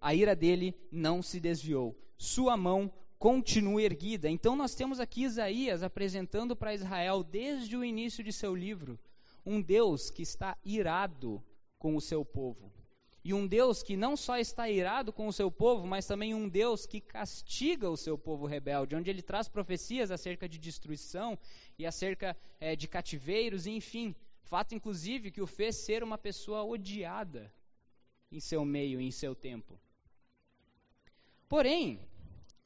a ira dele não se desviou. Sua mão continua erguida. Então nós temos aqui Isaías apresentando para Israel desde o início de seu livro um Deus que está irado com o seu povo. E um Deus que não só está irado com o seu povo, mas também um Deus que castiga o seu povo rebelde, onde ele traz profecias acerca de destruição e acerca é, de cativeiros, enfim, fato inclusive que o fez ser uma pessoa odiada em seu meio, em seu tempo. Porém,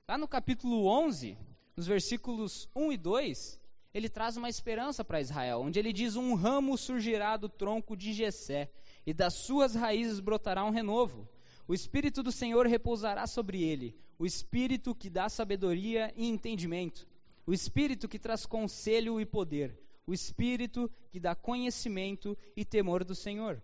lá no capítulo 11, nos versículos 1 e 2, ele traz uma esperança para Israel, onde ele diz: Um ramo surgirá do tronco de Jessé e das suas raízes brotará um renovo. O Espírito do Senhor repousará sobre ele, o Espírito que dá sabedoria e entendimento, o Espírito que traz conselho e poder, o Espírito que dá conhecimento e temor do Senhor.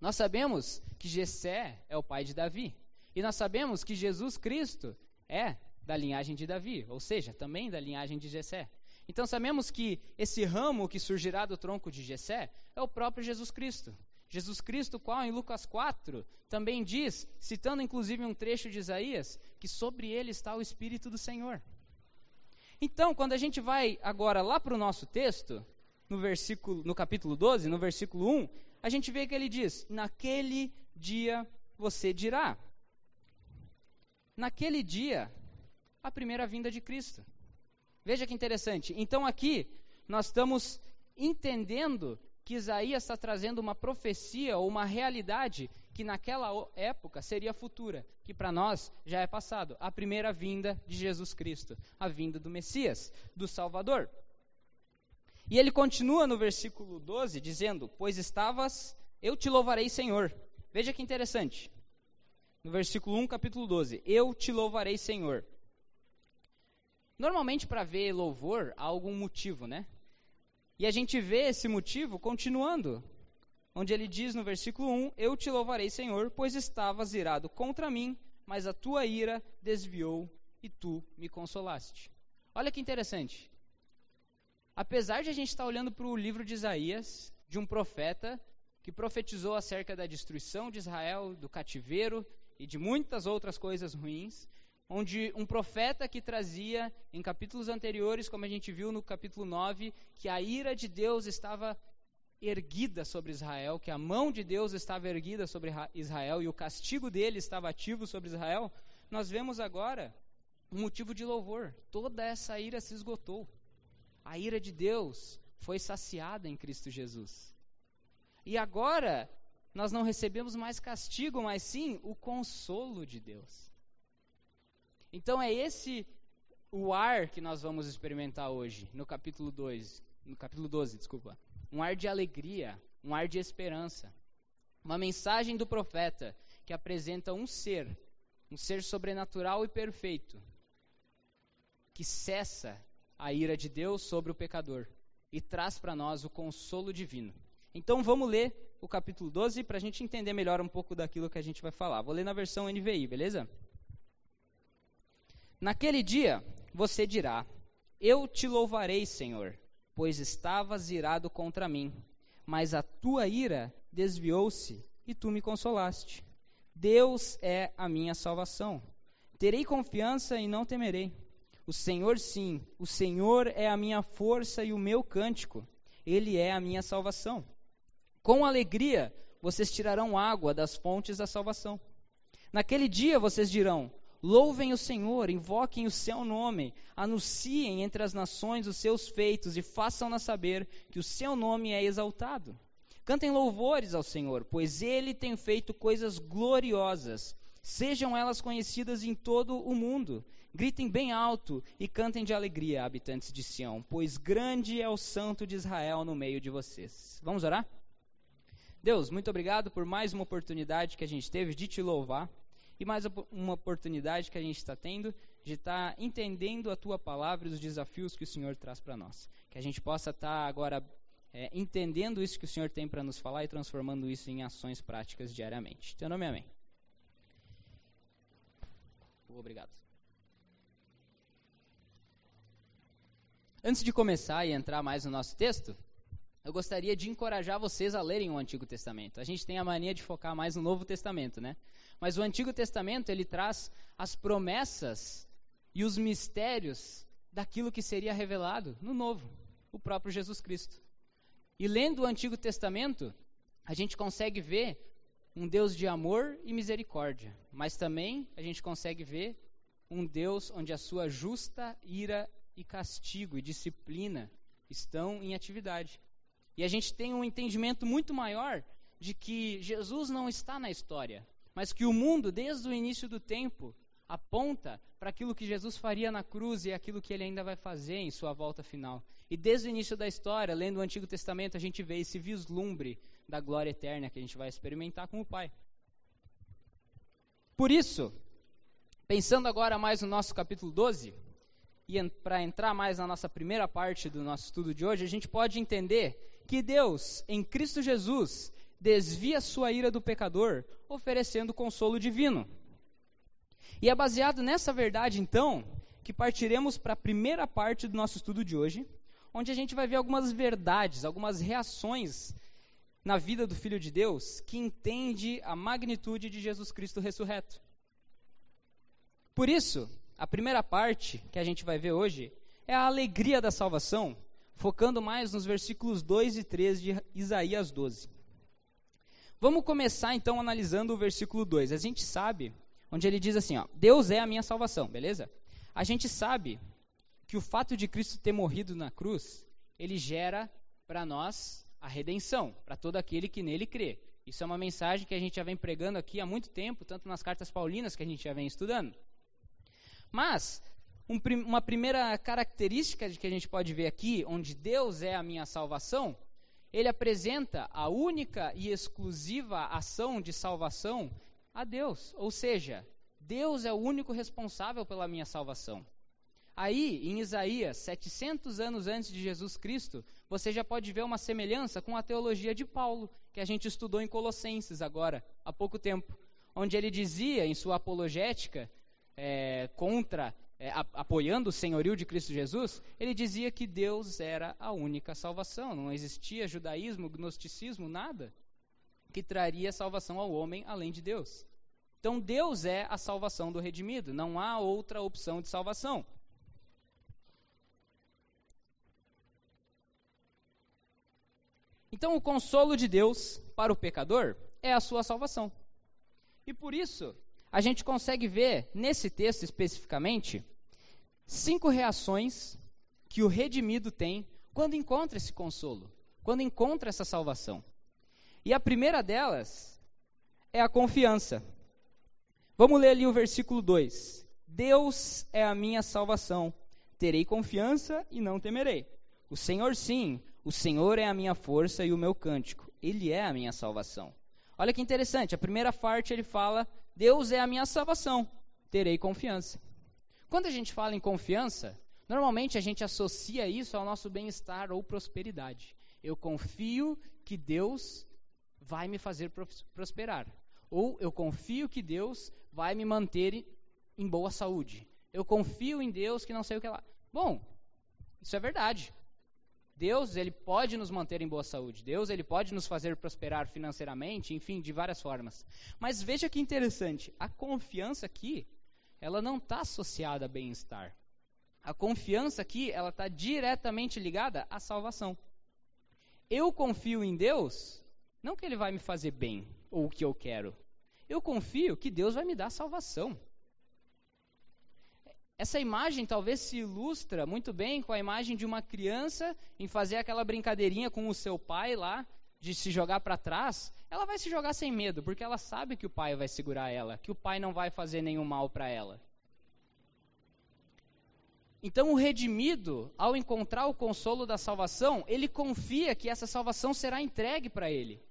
Nós sabemos que Jessé é o pai de Davi, e nós sabemos que Jesus Cristo é da linhagem de Davi, ou seja, também da linhagem de Jessé. Então sabemos que esse ramo que surgirá do tronco de Jessé é o próprio Jesus Cristo. Jesus Cristo, qual em Lucas 4 também diz, citando inclusive um trecho de Isaías, que sobre ele está o Espírito do Senhor. Então, quando a gente vai agora lá para o nosso texto, no versículo, no capítulo 12, no versículo 1, a gente vê que ele diz: Naquele dia você dirá. Naquele dia, a primeira vinda de Cristo. Veja que interessante. Então, aqui, nós estamos entendendo que Isaías está trazendo uma profecia ou uma realidade que naquela época seria futura, que para nós já é passado, a primeira vinda de Jesus Cristo, a vinda do Messias, do Salvador. E ele continua no versículo 12 dizendo: Pois estavas, eu te louvarei, Senhor. Veja que interessante. No versículo 1, capítulo 12: Eu te louvarei, Senhor. Normalmente, para ver louvor, há algum motivo, né? E a gente vê esse motivo continuando, onde ele diz no versículo 1: Eu te louvarei, Senhor, pois estavas irado contra mim, mas a tua ira desviou e tu me consolaste. Olha que interessante. Apesar de a gente estar olhando para o livro de Isaías, de um profeta que profetizou acerca da destruição de Israel, do cativeiro e de muitas outras coisas ruins, onde um profeta que trazia, em capítulos anteriores, como a gente viu no capítulo 9, que a ira de Deus estava erguida sobre Israel, que a mão de Deus estava erguida sobre Israel e o castigo dele estava ativo sobre Israel, nós vemos agora um motivo de louvor. Toda essa ira se esgotou. A ira de Deus foi saciada em Cristo Jesus. E agora nós não recebemos mais castigo, mas sim o consolo de Deus. Então é esse o ar que nós vamos experimentar hoje, no capítulo 2, no capítulo 12, desculpa. Um ar de alegria, um ar de esperança. Uma mensagem do profeta que apresenta um ser, um ser sobrenatural e perfeito, que cessa a ira de Deus sobre o pecador e traz para nós o consolo divino. Então vamos ler o capítulo 12 para a gente entender melhor um pouco daquilo que a gente vai falar. Vou ler na versão NVI, beleza? Naquele dia você dirá: Eu te louvarei, Senhor, pois estavas irado contra mim, mas a tua ira desviou-se e tu me consolaste. Deus é a minha salvação. Terei confiança e não temerei. O Senhor, sim, o Senhor é a minha força e o meu cântico. Ele é a minha salvação. Com alegria vocês tirarão água das fontes da salvação. Naquele dia vocês dirão: Louvem o Senhor, invoquem o seu nome, anunciem entre as nações os seus feitos e façam-na saber que o seu nome é exaltado. Cantem louvores ao Senhor, pois ele tem feito coisas gloriosas. Sejam elas conhecidas em todo o mundo. Gritem bem alto e cantem de alegria, habitantes de Sião, pois grande é o Santo de Israel no meio de vocês. Vamos orar? Deus, muito obrigado por mais uma oportunidade que a gente teve de te louvar e mais uma oportunidade que a gente está tendo de estar tá entendendo a tua palavra e os desafios que o Senhor traz para nós. Que a gente possa estar tá agora é, entendendo isso que o Senhor tem para nos falar e transformando isso em ações práticas diariamente. Teu nome amém. Obrigado. Antes de começar e entrar mais no nosso texto, eu gostaria de encorajar vocês a lerem o Antigo Testamento. A gente tem a mania de focar mais no Novo Testamento, né? Mas o Antigo Testamento, ele traz as promessas e os mistérios daquilo que seria revelado no Novo, o próprio Jesus Cristo. E lendo o Antigo Testamento, a gente consegue ver um Deus de amor e misericórdia, mas também a gente consegue ver um Deus onde a sua justa ira e castigo e disciplina estão em atividade. E a gente tem um entendimento muito maior de que Jesus não está na história, mas que o mundo, desde o início do tempo, aponta para aquilo que Jesus faria na cruz e aquilo que ele ainda vai fazer em sua volta final. E desde o início da história, lendo o Antigo Testamento, a gente vê esse vislumbre da glória eterna que a gente vai experimentar com o Pai. Por isso, pensando agora mais no nosso capítulo 12, e para entrar mais na nossa primeira parte do nosso estudo de hoje, a gente pode entender que Deus, em Cristo Jesus, desvia sua ira do pecador, oferecendo consolo divino. E é baseado nessa verdade, então, que partiremos para a primeira parte do nosso estudo de hoje, onde a gente vai ver algumas verdades, algumas reações na vida do Filho de Deus que entende a magnitude de Jesus Cristo ressurreto. Por isso, a primeira parte que a gente vai ver hoje é a alegria da salvação, focando mais nos versículos 2 e 3 de Isaías 12. Vamos começar então analisando o versículo 2. A gente sabe, onde ele diz assim: ó, Deus é a minha salvação, beleza? A gente sabe que o fato de Cristo ter morrido na cruz, ele gera para nós a redenção, para todo aquele que nele crê. Isso é uma mensagem que a gente já vem pregando aqui há muito tempo, tanto nas cartas paulinas que a gente já vem estudando. Mas um, uma primeira característica de que a gente pode ver aqui, onde Deus é a minha salvação, ele apresenta a única e exclusiva ação de salvação a Deus. Ou seja, Deus é o único responsável pela minha salvação. Aí, em Isaías, 700 anos antes de Jesus Cristo, você já pode ver uma semelhança com a teologia de Paulo, que a gente estudou em Colossenses agora, há pouco tempo, onde ele dizia em sua apologética é, contra é, a, apoiando o senhorio de Cristo Jesus, ele dizia que Deus era a única salvação, não existia judaísmo, gnosticismo, nada que traria salvação ao homem além de Deus. Então Deus é a salvação do redimido, não há outra opção de salvação. Então o consolo de Deus para o pecador é a sua salvação. E por isso, a gente consegue ver, nesse texto especificamente, cinco reações que o redimido tem quando encontra esse consolo, quando encontra essa salvação. E a primeira delas é a confiança. Vamos ler ali o versículo 2. Deus é a minha salvação. Terei confiança e não temerei. O Senhor, sim, o Senhor é a minha força e o meu cântico. Ele é a minha salvação. Olha que interessante, a primeira parte ele fala Deus é a minha salvação, terei confiança. Quando a gente fala em confiança, normalmente a gente associa isso ao nosso bem-estar ou prosperidade. Eu confio que Deus vai me fazer prosperar. Ou eu confio que Deus vai me manter em boa saúde. Eu confio em Deus que não sei o que lá. Bom, isso é verdade. Deus, ele pode nos manter em boa saúde. Deus, ele pode nos fazer prosperar financeiramente, enfim, de várias formas. Mas veja que interessante, a confiança aqui, ela não está associada a bem-estar. A confiança aqui, ela está diretamente ligada à salvação. Eu confio em Deus, não que ele vai me fazer bem ou o que eu quero. Eu confio que Deus vai me dar salvação. Essa imagem talvez se ilustra muito bem com a imagem de uma criança em fazer aquela brincadeirinha com o seu pai lá, de se jogar para trás. Ela vai se jogar sem medo, porque ela sabe que o pai vai segurar ela, que o pai não vai fazer nenhum mal para ela. Então, o redimido, ao encontrar o consolo da salvação, ele confia que essa salvação será entregue para ele.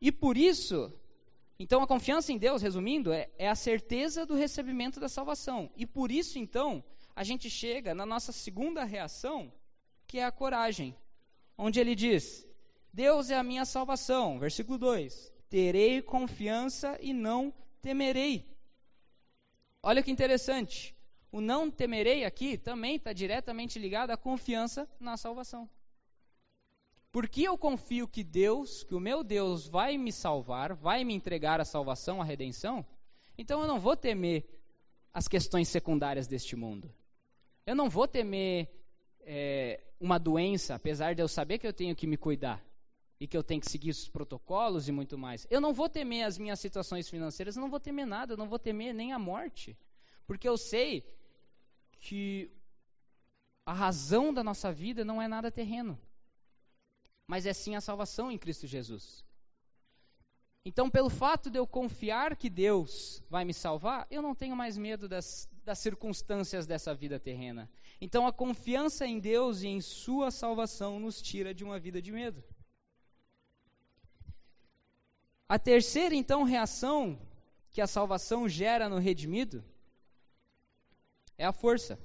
E por isso, então, a confiança em Deus, resumindo, é, é, a certeza do recebimento da salvação. E por isso, então, a gente chega na nossa segunda reação, que é a coragem. Onde ele diz: Deus é a minha salvação. Versículo 2: Terei confiança e não temerei. Olha que interessante. O não temerei aqui também está diretamente ligado à confiança na salvação. Porque eu confio que Deus, que o meu Deus vai me salvar, vai me entregar a salvação, a redenção, então eu não vou temer as questões secundárias deste mundo. Eu não vou temer é, uma doença, apesar de eu saber que eu tenho que me cuidar e que eu tenho que seguir os protocolos e muito mais. Eu não vou temer as minhas situações financeiras, eu não vou temer nada, eu não vou temer nem a morte, porque eu sei que a razão da nossa vida não é nada terreno mas é sim a salvação em Cristo Jesus. Então, pelo fato de eu confiar que Deus vai me salvar, eu não tenho mais medo das, das circunstâncias dessa vida terrena. Então, a confiança em Deus e em Sua salvação nos tira de uma vida de medo. A terceira, então, reação que a salvação gera no redimido é a força.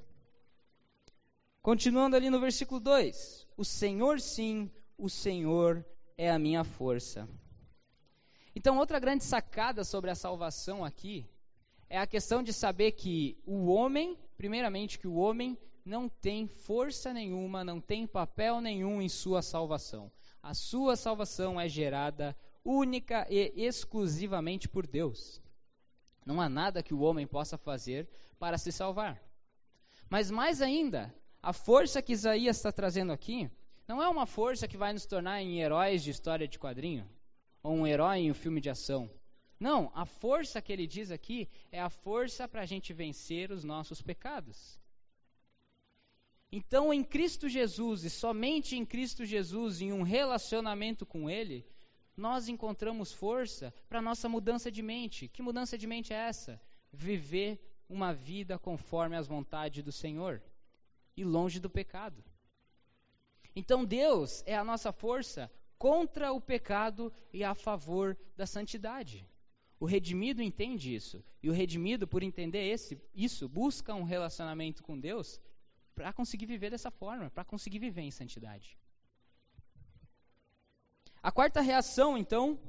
Continuando ali no versículo 2: O Senhor sim o Senhor é a minha força. Então, outra grande sacada sobre a salvação aqui é a questão de saber que o homem, primeiramente, que o homem não tem força nenhuma, não tem papel nenhum em sua salvação. A sua salvação é gerada única e exclusivamente por Deus. Não há nada que o homem possa fazer para se salvar. Mas mais ainda, a força que Isaías está trazendo aqui não é uma força que vai nos tornar em heróis de história de quadrinho, ou um herói em um filme de ação. Não, a força que ele diz aqui é a força para a gente vencer os nossos pecados. Então, em Cristo Jesus, e somente em Cristo Jesus, em um relacionamento com Ele, nós encontramos força para nossa mudança de mente. Que mudança de mente é essa? Viver uma vida conforme as vontades do Senhor e longe do pecado. Então Deus é a nossa força contra o pecado e a favor da santidade. O redimido entende isso. E o redimido, por entender esse, isso, busca um relacionamento com Deus para conseguir viver dessa forma, para conseguir viver em santidade. A quarta reação, então,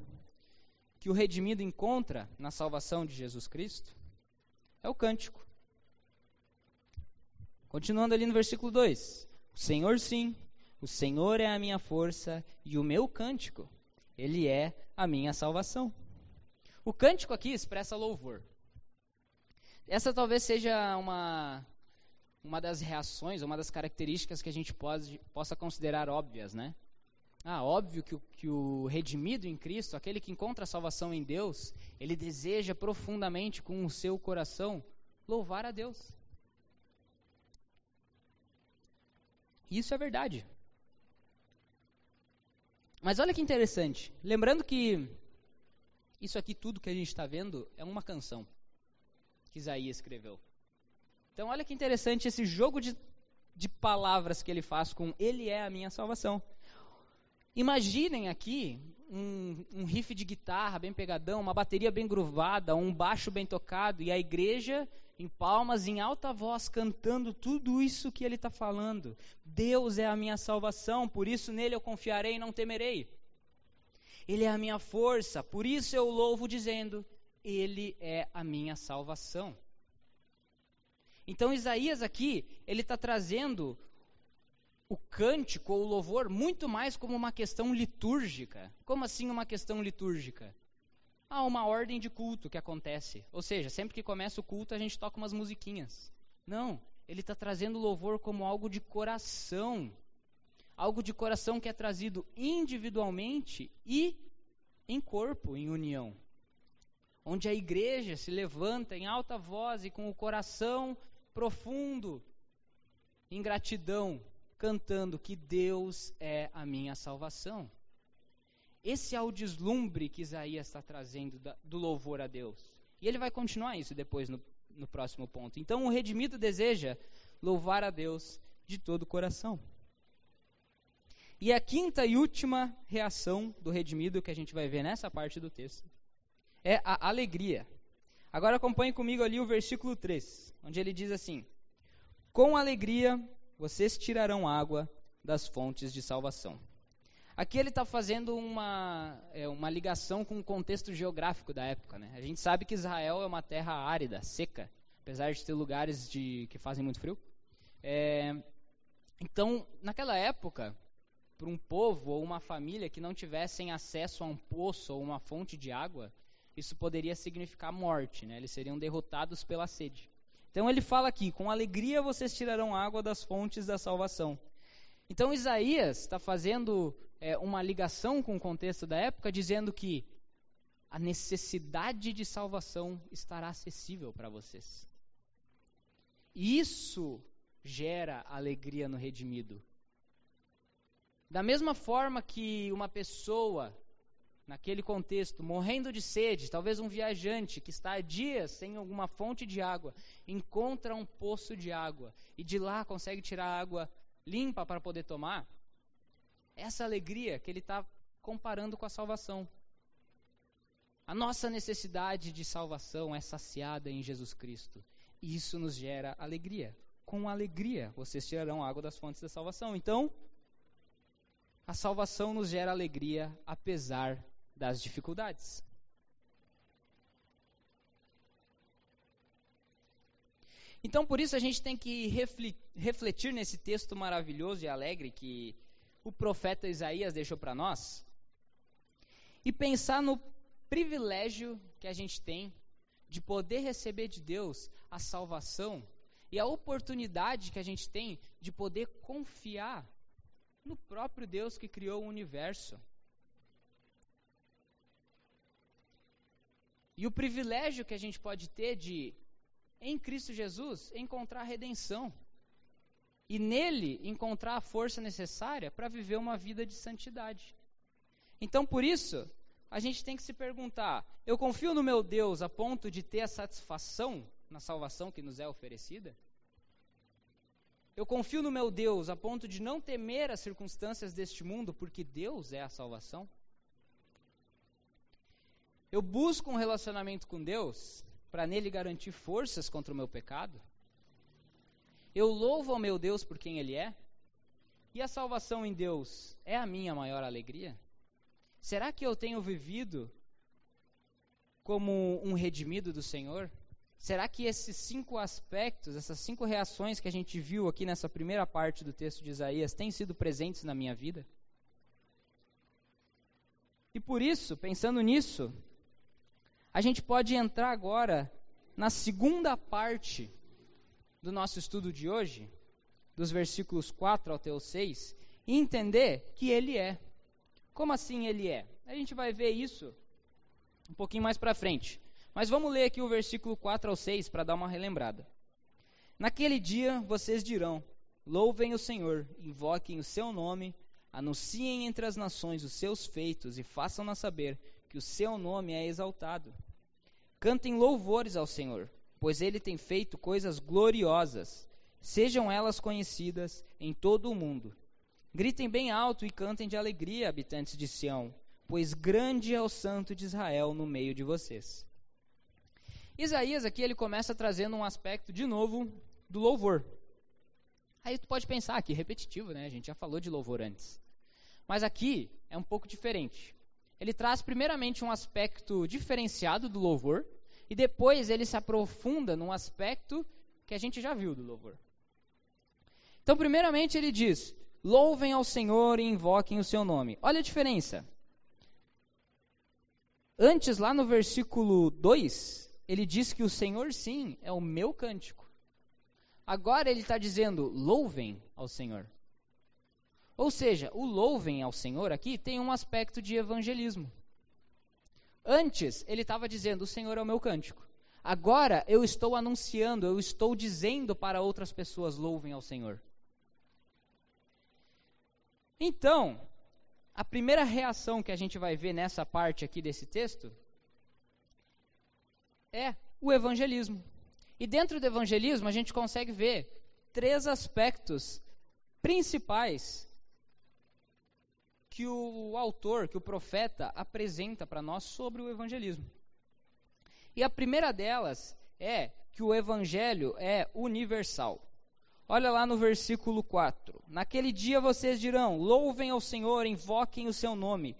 que o redimido encontra na salvação de Jesus Cristo é o cântico. Continuando ali no versículo 2: O Senhor sim o Senhor é a minha força e o meu cântico, ele é a minha salvação. O cântico aqui expressa louvor. Essa talvez seja uma, uma das reações, uma das características que a gente pode, possa considerar óbvias, né? Ah, óbvio que o, que o redimido em Cristo, aquele que encontra a salvação em Deus, ele deseja profundamente com o seu coração louvar a Deus. Isso é verdade. Mas olha que interessante. Lembrando que isso aqui, tudo que a gente está vendo, é uma canção que Isaías escreveu. Então, olha que interessante esse jogo de, de palavras que ele faz com Ele é a minha salvação. Imaginem aqui um, um riff de guitarra bem pegadão, uma bateria bem gruvada, um baixo bem tocado e a igreja em palmas, em alta voz, cantando tudo isso que ele está falando. Deus é a minha salvação, por isso nele eu confiarei e não temerei. Ele é a minha força, por isso eu louvo dizendo: Ele é a minha salvação. Então Isaías aqui, ele está trazendo o cântico ou o louvor muito mais como uma questão litúrgica. Como assim uma questão litúrgica? há uma ordem de culto que acontece. Ou seja, sempre que começa o culto, a gente toca umas musiquinhas. Não, ele está trazendo louvor como algo de coração. Algo de coração que é trazido individualmente e em corpo, em união. Onde a igreja se levanta em alta voz e com o coração profundo, em gratidão, cantando que Deus é a minha salvação. Esse é o deslumbre que Isaías está trazendo da, do louvor a Deus. E ele vai continuar isso depois no, no próximo ponto. Então, o redimido deseja louvar a Deus de todo o coração. E a quinta e última reação do redimido que a gente vai ver nessa parte do texto é a alegria. Agora acompanhe comigo ali o versículo 3, onde ele diz assim: Com alegria vocês tirarão água das fontes de salvação. Aqui ele está fazendo uma, é, uma ligação com o contexto geográfico da época. Né? A gente sabe que Israel é uma terra árida, seca, apesar de ter lugares de, que fazem muito frio. É, então, naquela época, para um povo ou uma família que não tivessem acesso a um poço ou uma fonte de água, isso poderia significar morte, né? eles seriam derrotados pela sede. Então ele fala aqui: com alegria vocês tirarão água das fontes da salvação. Então Isaías está fazendo é, uma ligação com o contexto da época, dizendo que a necessidade de salvação estará acessível para vocês. Isso gera alegria no redimido. Da mesma forma que uma pessoa naquele contexto, morrendo de sede, talvez um viajante que está há dias sem alguma fonte de água, encontra um poço de água e de lá consegue tirar água limpa para poder tomar, essa alegria que ele está comparando com a salvação. A nossa necessidade de salvação é saciada em Jesus Cristo. E isso nos gera alegria. Com alegria vocês tirarão água das fontes da salvação. Então, a salvação nos gera alegria apesar das dificuldades. Então, por isso, a gente tem que refletir nesse texto maravilhoso e alegre que o profeta Isaías deixou para nós e pensar no privilégio que a gente tem de poder receber de Deus a salvação e a oportunidade que a gente tem de poder confiar no próprio Deus que criou o universo. E o privilégio que a gente pode ter de, em Cristo Jesus, encontrar redenção. E nele encontrar a força necessária para viver uma vida de santidade. Então, por isso, a gente tem que se perguntar: eu confio no meu Deus a ponto de ter a satisfação na salvação que nos é oferecida? Eu confio no meu Deus a ponto de não temer as circunstâncias deste mundo, porque Deus é a salvação? Eu busco um relacionamento com Deus para nele garantir forças contra o meu pecado? Eu louvo ao meu Deus por quem Ele é? E a salvação em Deus é a minha maior alegria? Será que eu tenho vivido como um redimido do Senhor? Será que esses cinco aspectos, essas cinco reações que a gente viu aqui nessa primeira parte do texto de Isaías, têm sido presentes na minha vida? E por isso, pensando nisso, a gente pode entrar agora na segunda parte do nosso estudo de hoje, dos versículos 4 até o 6, e entender que ele é. Como assim ele é? A gente vai ver isso um pouquinho mais para frente. Mas vamos ler aqui o versículo 4 ao 6 para dar uma relembrada. Naquele dia vocês dirão: Louvem o Senhor, invoquem o seu nome, anunciem entre as nações os seus feitos e façam-na saber que o seu nome é exaltado. Cantem louvores ao Senhor, pois ele tem feito coisas gloriosas. Sejam elas conhecidas em todo o mundo. Gritem bem alto e cantem de alegria, habitantes de Sião, pois grande é o santo de Israel no meio de vocês. Isaías aqui ele começa trazendo um aspecto de novo do louvor. Aí tu pode pensar que repetitivo, né? A gente já falou de louvor antes. Mas aqui é um pouco diferente ele traz primeiramente um aspecto diferenciado do louvor e depois ele se aprofunda num aspecto que a gente já viu do louvor. Então, primeiramente ele diz: Louvem ao Senhor e invoquem o seu nome. Olha a diferença. Antes, lá no versículo 2, ele diz que o Senhor, sim, é o meu cântico. Agora ele está dizendo: louvem ao Senhor. Ou seja, o louvem ao Senhor aqui tem um aspecto de evangelismo. Antes, ele estava dizendo: O Senhor é o meu cântico. Agora, eu estou anunciando, eu estou dizendo para outras pessoas: louvem ao Senhor. Então, a primeira reação que a gente vai ver nessa parte aqui desse texto é o evangelismo. E dentro do evangelismo, a gente consegue ver três aspectos principais que o autor, que o profeta apresenta para nós sobre o evangelismo. E a primeira delas é que o evangelho é universal. Olha lá no versículo 4. Naquele dia vocês dirão: Louvem ao Senhor, invoquem o seu nome,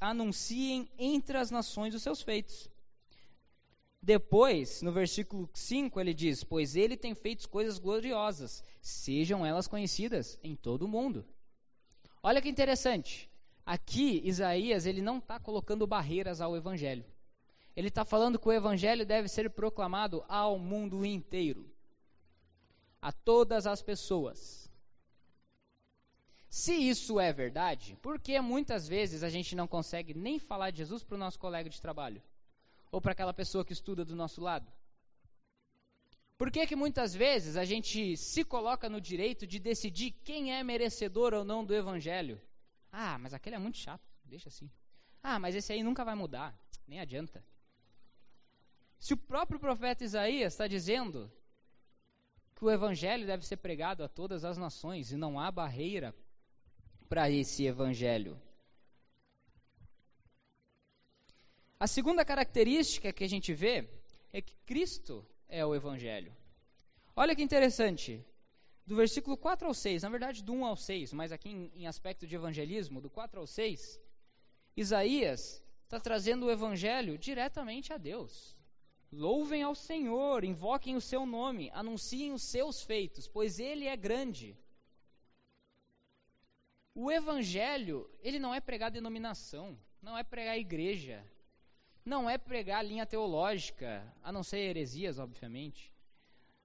anunciem entre as nações os seus feitos. Depois, no versículo 5, ele diz: Pois ele tem feito coisas gloriosas, sejam elas conhecidas em todo o mundo. Olha que interessante. Aqui, Isaías, ele não está colocando barreiras ao evangelho. Ele está falando que o evangelho deve ser proclamado ao mundo inteiro, a todas as pessoas. Se isso é verdade, por que muitas vezes a gente não consegue nem falar de Jesus para o nosso colega de trabalho? Ou para aquela pessoa que estuda do nosso lado? Por que, que muitas vezes a gente se coloca no direito de decidir quem é merecedor ou não do evangelho? Ah, mas aquele é muito chato, deixa assim. Ah, mas esse aí nunca vai mudar, nem adianta. Se o próprio profeta Isaías está dizendo que o evangelho deve ser pregado a todas as nações e não há barreira para esse evangelho. A segunda característica que a gente vê é que Cristo é o evangelho. Olha que interessante. Do versículo 4 ao 6, na verdade do 1 ao 6, mas aqui em, em aspecto de evangelismo, do 4 ao 6, Isaías está trazendo o evangelho diretamente a Deus. Louvem ao Senhor, invoquem o seu nome, anunciem os seus feitos, pois ele é grande. O evangelho, ele não é pregar denominação, não é pregar igreja, não é pregar linha teológica, a não ser heresias, obviamente.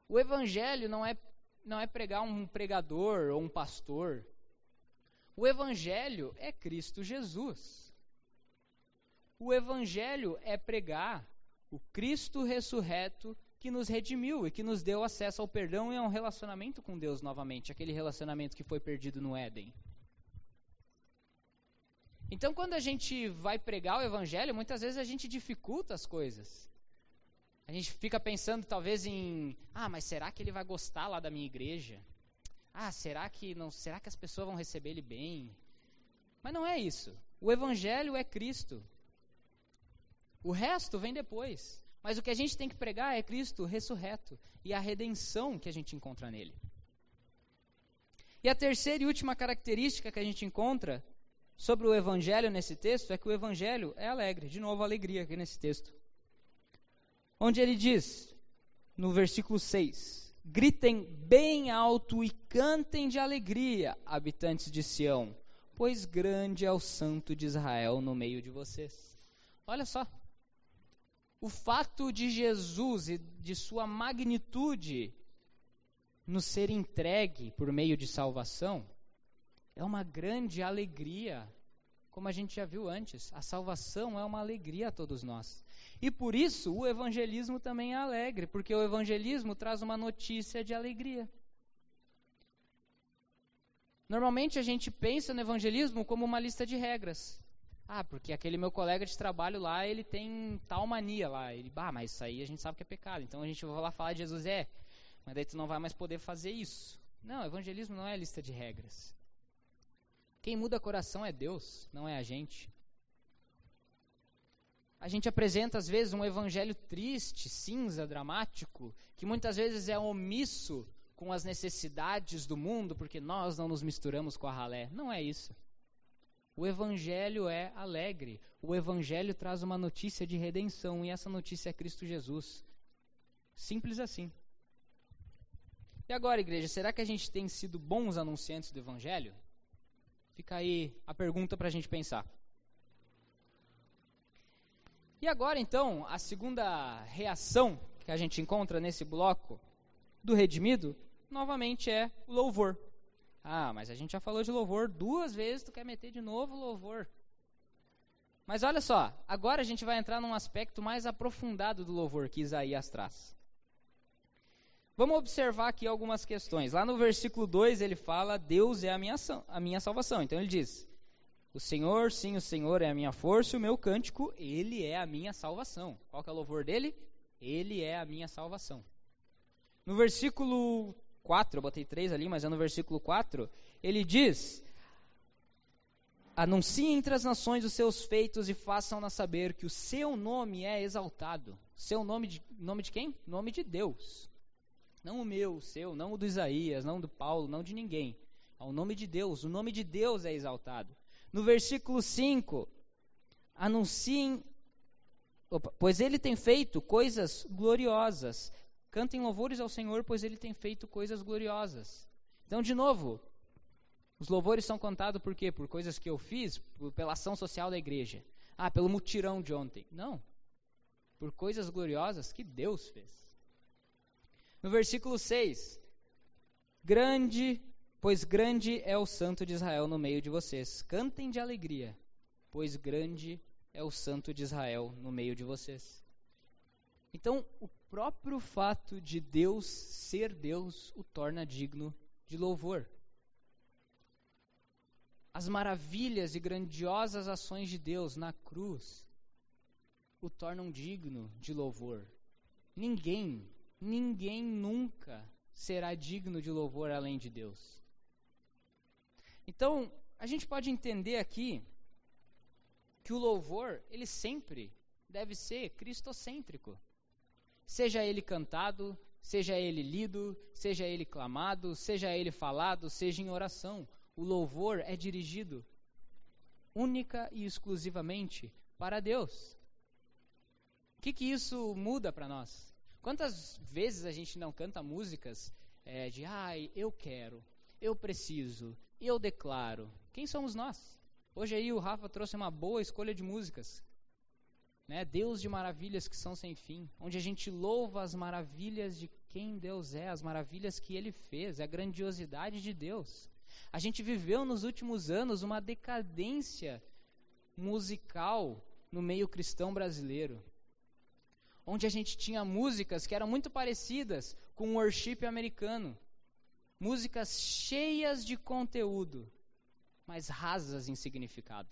O evangelho não é não é pregar um pregador ou um pastor. O evangelho é Cristo Jesus. O evangelho é pregar o Cristo ressurreto que nos redimiu e que nos deu acesso ao perdão e a um relacionamento com Deus novamente, aquele relacionamento que foi perdido no Éden. Então, quando a gente vai pregar o evangelho, muitas vezes a gente dificulta as coisas. A gente fica pensando talvez em, ah, mas será que ele vai gostar lá da minha igreja? Ah, será que não, será que as pessoas vão receber ele bem? Mas não é isso. O evangelho é Cristo. O resto vem depois. Mas o que a gente tem que pregar é Cristo ressurreto e a redenção que a gente encontra nele. E a terceira e última característica que a gente encontra sobre o evangelho nesse texto é que o evangelho é alegre. De novo, alegria aqui nesse texto. Onde ele diz, no versículo 6: Gritem bem alto e cantem de alegria, habitantes de Sião, pois grande é o santo de Israel no meio de vocês. Olha só. O fato de Jesus e de sua magnitude nos ser entregue por meio de salvação é uma grande alegria, como a gente já viu antes. A salvação é uma alegria a todos nós. E por isso o evangelismo também é alegre, porque o evangelismo traz uma notícia de alegria. Normalmente a gente pensa no evangelismo como uma lista de regras. Ah, porque aquele meu colega de trabalho lá, ele tem tal mania lá. Ele, ah, mas isso aí a gente sabe que é pecado. Então a gente vai lá falar de Jesus, é, mas daí tu não vai mais poder fazer isso. Não, evangelismo não é lista de regras. Quem muda coração é Deus, não é a gente. A gente apresenta às vezes um evangelho triste, cinza, dramático, que muitas vezes é omisso com as necessidades do mundo, porque nós não nos misturamos com a ralé. Não é isso. O evangelho é alegre. O evangelho traz uma notícia de redenção e essa notícia é Cristo Jesus. Simples assim. E agora, igreja, será que a gente tem sido bons anunciantes do evangelho? Fica aí a pergunta para a gente pensar. E agora, então, a segunda reação que a gente encontra nesse bloco do redimido, novamente é o louvor. Ah, mas a gente já falou de louvor duas vezes, tu quer meter de novo louvor. Mas olha só, agora a gente vai entrar num aspecto mais aprofundado do louvor que Isaías traz. Vamos observar aqui algumas questões. Lá no versículo 2 ele fala: Deus é a minha, a minha salvação. Então ele diz: O Senhor, sim, o Senhor é a minha força, e o meu cântico, ele é a minha salvação. Qual que é o louvor dele? Ele é a minha salvação. No versículo 4, eu botei 3 ali, mas é no versículo 4, ele diz: Anunciem entre as nações os seus feitos e façam-na saber que o seu nome é exaltado. Seu nome de, nome de quem? Nome de Deus. Não o meu, o seu, não o do Isaías, não do Paulo, não de ninguém. É o nome de Deus. O nome de Deus é exaltado. No versículo 5, anunciem, opa, pois ele tem feito coisas gloriosas. Cantem louvores ao Senhor, pois ele tem feito coisas gloriosas. Então, de novo, Os louvores são contados por quê? Por coisas que eu fiz, por, pela ação social da igreja. Ah, pelo mutirão de ontem. Não. Por coisas gloriosas que Deus fez. No versículo 6: Grande, pois grande é o santo de Israel no meio de vocês. Cantem de alegria, pois grande é o santo de Israel no meio de vocês. Então, o próprio fato de Deus ser Deus o torna digno de louvor. As maravilhas e grandiosas ações de Deus na cruz o tornam digno de louvor. Ninguém, ninguém nunca será digno de louvor além de Deus. Então, a gente pode entender aqui que o louvor, ele sempre deve ser cristocêntrico. Seja ele cantado, seja ele lido, seja ele clamado, seja ele falado, seja em oração. O louvor é dirigido única e exclusivamente para Deus. O que, que isso muda para nós? Quantas vezes a gente não canta músicas é, de ai, eu quero, eu preciso, eu declaro? Quem somos nós? Hoje aí o Rafa trouxe uma boa escolha de músicas. Né? Deus de maravilhas que são sem fim, onde a gente louva as maravilhas de quem Deus é, as maravilhas que Ele fez, a grandiosidade de Deus. A gente viveu nos últimos anos uma decadência musical no meio cristão brasileiro, onde a gente tinha músicas que eram muito parecidas com o worship americano, músicas cheias de conteúdo, mas rasas em significado.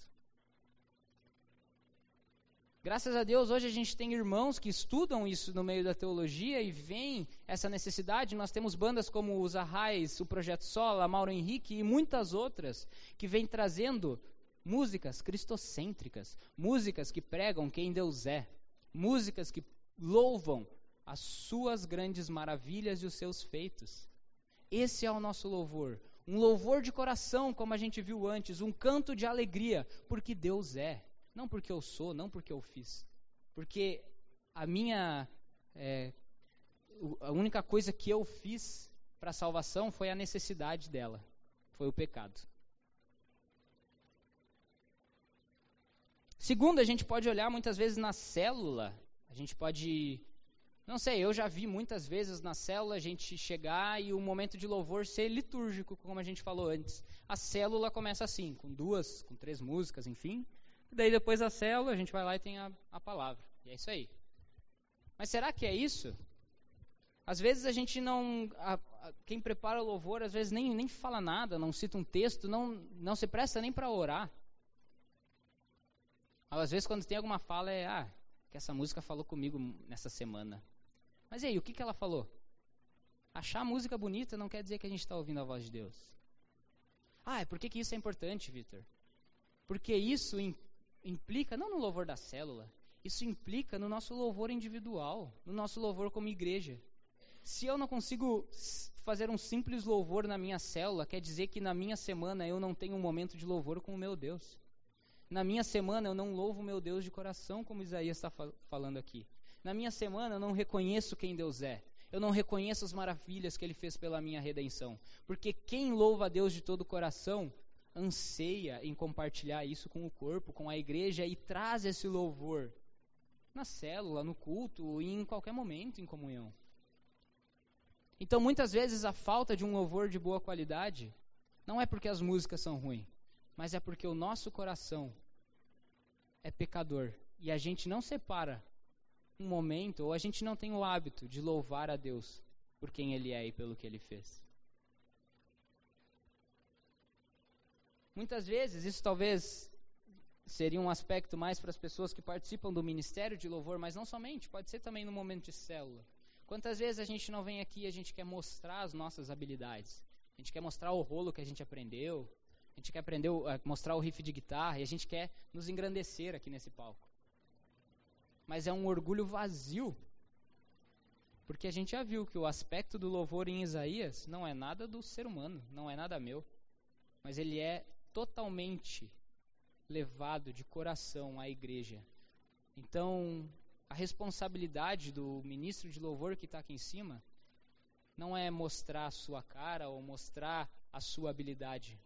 Graças a Deus, hoje a gente tem irmãos que estudam isso no meio da teologia e veem essa necessidade. Nós temos bandas como os Arrais, o Projeto Sola, Mauro Henrique e muitas outras que vêm trazendo músicas cristocêntricas, músicas que pregam quem Deus é, músicas que louvam as suas grandes maravilhas e os seus feitos. Esse é o nosso louvor, um louvor de coração, como a gente viu antes, um canto de alegria, porque Deus é, não porque eu sou, não porque eu fiz, porque a minha é, a única coisa que eu fiz para a salvação foi a necessidade dela, foi o pecado. Segundo, a gente pode olhar muitas vezes na célula, a gente pode não sei, eu já vi muitas vezes na célula a gente chegar e o momento de louvor ser litúrgico, como a gente falou antes. A célula começa assim, com duas, com três músicas, enfim. E daí depois da célula a gente vai lá e tem a, a palavra. E é isso aí. Mas será que é isso? Às vezes a gente não. A, a, quem prepara o louvor, às vezes nem, nem fala nada, não cita um texto, não, não se presta nem para orar. Às vezes, quando tem alguma fala, é. Ah, que essa música falou comigo nessa semana. Mas e aí, o que, que ela falou? Achar a música bonita não quer dizer que a gente está ouvindo a voz de Deus. Ah, é por que, isso é importante, Vitor? Porque isso implica, não no louvor da célula, isso implica no nosso louvor individual, no nosso louvor como igreja. Se eu não consigo fazer um simples louvor na minha célula, quer dizer que na minha semana eu não tenho um momento de louvor com o meu Deus. Na minha semana eu não louvo meu Deus de coração, como Isaías está falando aqui. Na minha semana eu não reconheço quem Deus é. Eu não reconheço as maravilhas que Ele fez pela minha redenção. Porque quem louva a Deus de todo o coração anseia em compartilhar isso com o corpo, com a igreja e traz esse louvor na célula, no culto e em qualquer momento em comunhão. Então, muitas vezes a falta de um louvor de boa qualidade não é porque as músicas são ruins, mas é porque o nosso coração é pecador e a gente não separa um momento, ou a gente não tem o hábito de louvar a Deus por quem Ele é e pelo que Ele fez. Muitas vezes, isso talvez seria um aspecto mais para as pessoas que participam do ministério de louvor, mas não somente, pode ser também no momento de célula. Quantas vezes a gente não vem aqui e a gente quer mostrar as nossas habilidades? A gente quer mostrar o rolo que a gente aprendeu, a gente quer aprender, mostrar o riff de guitarra e a gente quer nos engrandecer aqui nesse palco mas é um orgulho vazio. Porque a gente já viu que o aspecto do louvor em Isaías não é nada do ser humano, não é nada meu, mas ele é totalmente levado de coração à igreja. Então, a responsabilidade do ministro de louvor que está aqui em cima não é mostrar a sua cara ou mostrar a sua habilidade,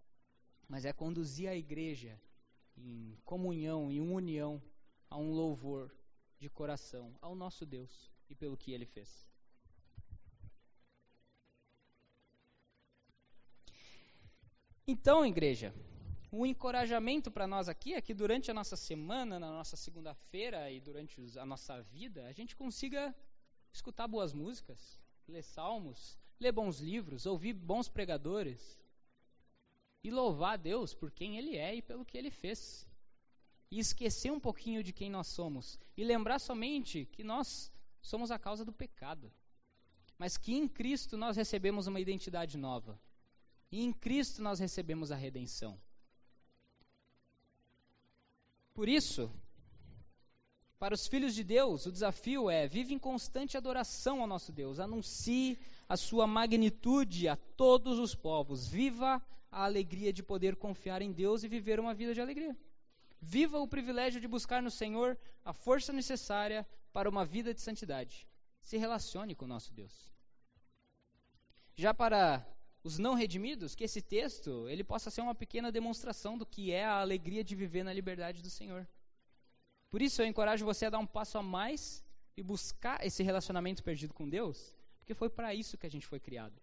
mas é conduzir a igreja em comunhão, em união, a um louvor de coração ao nosso Deus e pelo que ele fez. Então, igreja, o encorajamento para nós aqui é que durante a nossa semana, na nossa segunda-feira e durante a nossa vida, a gente consiga escutar boas músicas, ler salmos, ler bons livros, ouvir bons pregadores e louvar Deus por quem Ele é e pelo que Ele fez. E esquecer um pouquinho de quem nós somos e lembrar somente que nós somos a causa do pecado, mas que em Cristo nós recebemos uma identidade nova. E em Cristo nós recebemos a redenção. Por isso, para os filhos de Deus, o desafio é: vive em constante adoração ao nosso Deus, anuncie a sua magnitude a todos os povos, viva a alegria de poder confiar em Deus e viver uma vida de alegria. Viva o privilégio de buscar no Senhor a força necessária para uma vida de santidade. Se relacione com o nosso Deus. Já para os não redimidos, que esse texto ele possa ser uma pequena demonstração do que é a alegria de viver na liberdade do Senhor. Por isso eu encorajo você a dar um passo a mais e buscar esse relacionamento perdido com Deus, porque foi para isso que a gente foi criado.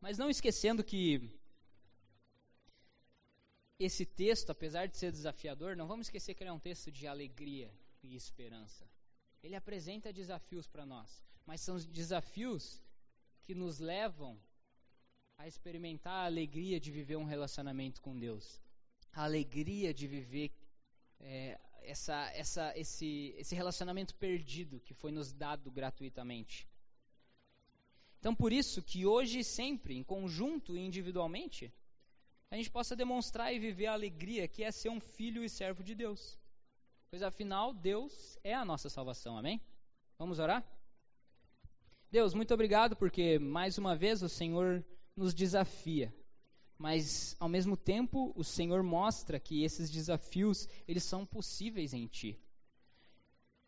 Mas não esquecendo que esse texto, apesar de ser desafiador, não vamos esquecer que ele é um texto de alegria e esperança. Ele apresenta desafios para nós mas são desafios que nos levam a experimentar a alegria de viver um relacionamento com Deus, a alegria de viver é, essa, essa, esse, esse relacionamento perdido que foi nos dado gratuitamente. Então, por isso que hoje e sempre, em conjunto e individualmente, a gente possa demonstrar e viver a alegria que é ser um filho e servo de Deus. Pois afinal, Deus é a nossa salvação, amém? Vamos orar? Deus, muito obrigado porque mais uma vez o Senhor nos desafia. Mas ao mesmo tempo, o Senhor mostra que esses desafios, eles são possíveis em ti.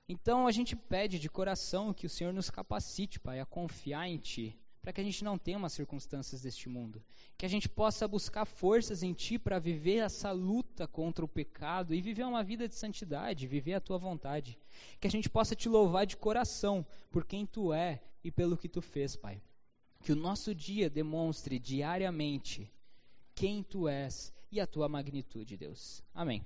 Então a gente pede de coração que o Senhor nos capacite, Pai, a confiar em ti, para que a gente não tenha umas circunstâncias deste mundo, que a gente possa buscar forças em ti para viver essa luta contra o pecado e viver uma vida de santidade, viver a tua vontade. Que a gente possa te louvar de coração por quem tu é e pelo que tu fez, Pai. Que o nosso dia demonstre diariamente quem tu és e a tua magnitude, Deus. Amém.